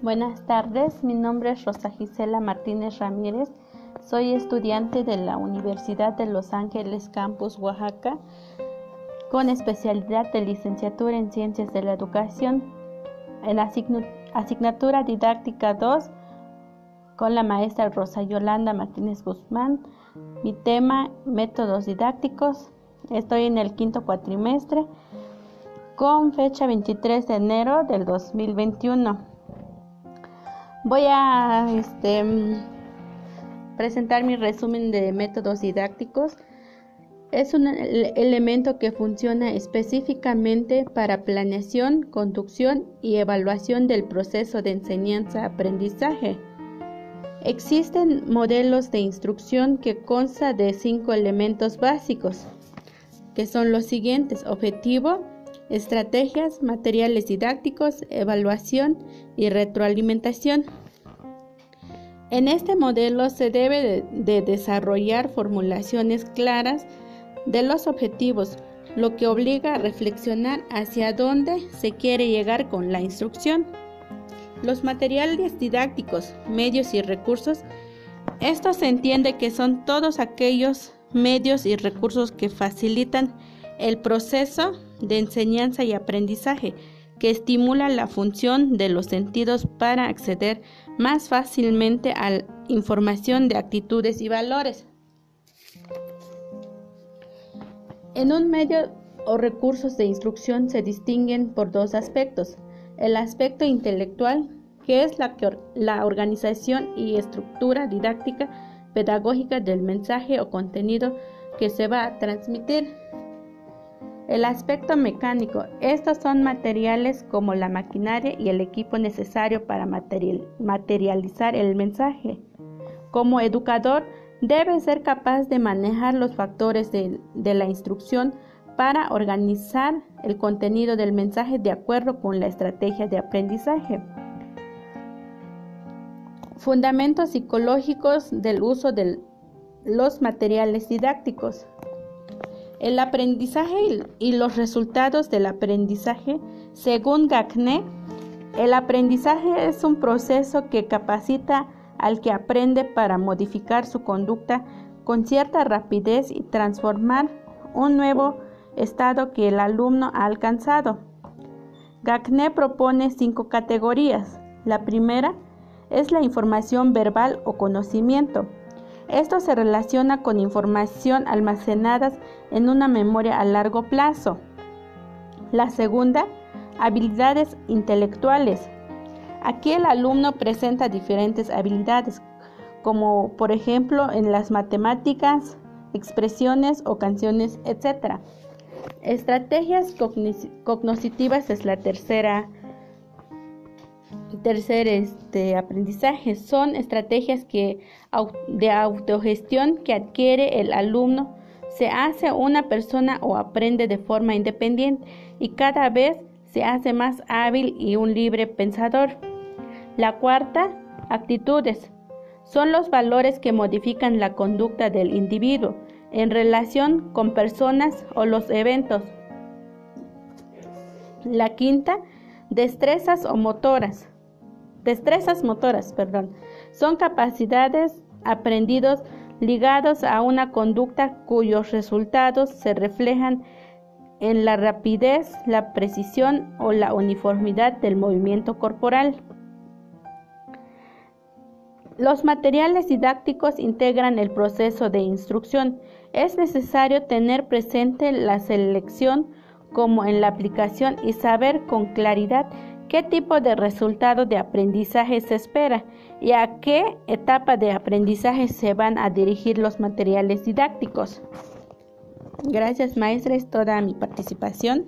Buenas tardes, mi nombre es Rosa Gisela Martínez Ramírez, soy estudiante de la Universidad de Los Ángeles Campus Oaxaca con especialidad de licenciatura en Ciencias de la Educación en asignatura didáctica 2 con la maestra Rosa Yolanda Martínez Guzmán. Mi tema, métodos didácticos. Estoy en el quinto cuatrimestre con fecha 23 de enero del 2021. Voy a este, presentar mi resumen de métodos didácticos. Es un elemento que funciona específicamente para planeación, conducción y evaluación del proceso de enseñanza-aprendizaje. Existen modelos de instrucción que consta de cinco elementos básicos, que son los siguientes, objetivo, estrategias, materiales didácticos, evaluación y retroalimentación. En este modelo se debe de, desarrollar formulaciones claras de los objetivos, lo que obliga a reflexionar hacia dónde se quiere llegar con la instrucción. Los materiales didácticos, medios y recursos, esto se entiende que son todos aquellos medios y recursos que facilitan el proceso de enseñanza y aprendizaje que estimula la función de los sentidos para acceder más fácilmente a la información de actitudes y valores. En un medio o recursos de instrucción se distinguen por dos aspectos. El aspecto intelectual, que es la, la organización y estructura didáctica pedagógica del mensaje o contenido que se va a transmitir. El aspecto mecánico. Estos son materiales como la maquinaria y el equipo necesario para materializar el mensaje. Como educador, debe ser capaz de manejar los factores de, de la instrucción para organizar el contenido del mensaje de acuerdo con la estrategia de aprendizaje. Fundamentos psicológicos del uso de los materiales didácticos. El aprendizaje y los resultados del aprendizaje, según Gagné, el aprendizaje es un proceso que capacita al que aprende para modificar su conducta con cierta rapidez y transformar un nuevo estado que el alumno ha alcanzado. Gagné propone cinco categorías. La primera es la información verbal o conocimiento. Esto se relaciona con información almacenada en una memoria a largo plazo. La segunda, habilidades intelectuales. Aquí el alumno presenta diferentes habilidades, como por ejemplo en las matemáticas, expresiones o canciones, etc. Estrategias cognitivas es la tercera tercer este, aprendizaje son estrategias que, de autogestión que adquiere el alumno, se hace una persona o aprende de forma independiente y cada vez se hace más hábil y un libre pensador. La cuarta, actitudes. Son los valores que modifican la conducta del individuo en relación con personas o los eventos. La quinta, destrezas o motoras destrezas motoras, perdón, son capacidades aprendidos ligados a una conducta cuyos resultados se reflejan en la rapidez, la precisión o la uniformidad del movimiento corporal. Los materiales didácticos integran el proceso de instrucción. Es necesario tener presente la selección como en la aplicación y saber con claridad qué tipo de resultado de aprendizaje se espera y a qué etapa de aprendizaje se van a dirigir los materiales didácticos. Gracias maestra, es toda mi participación.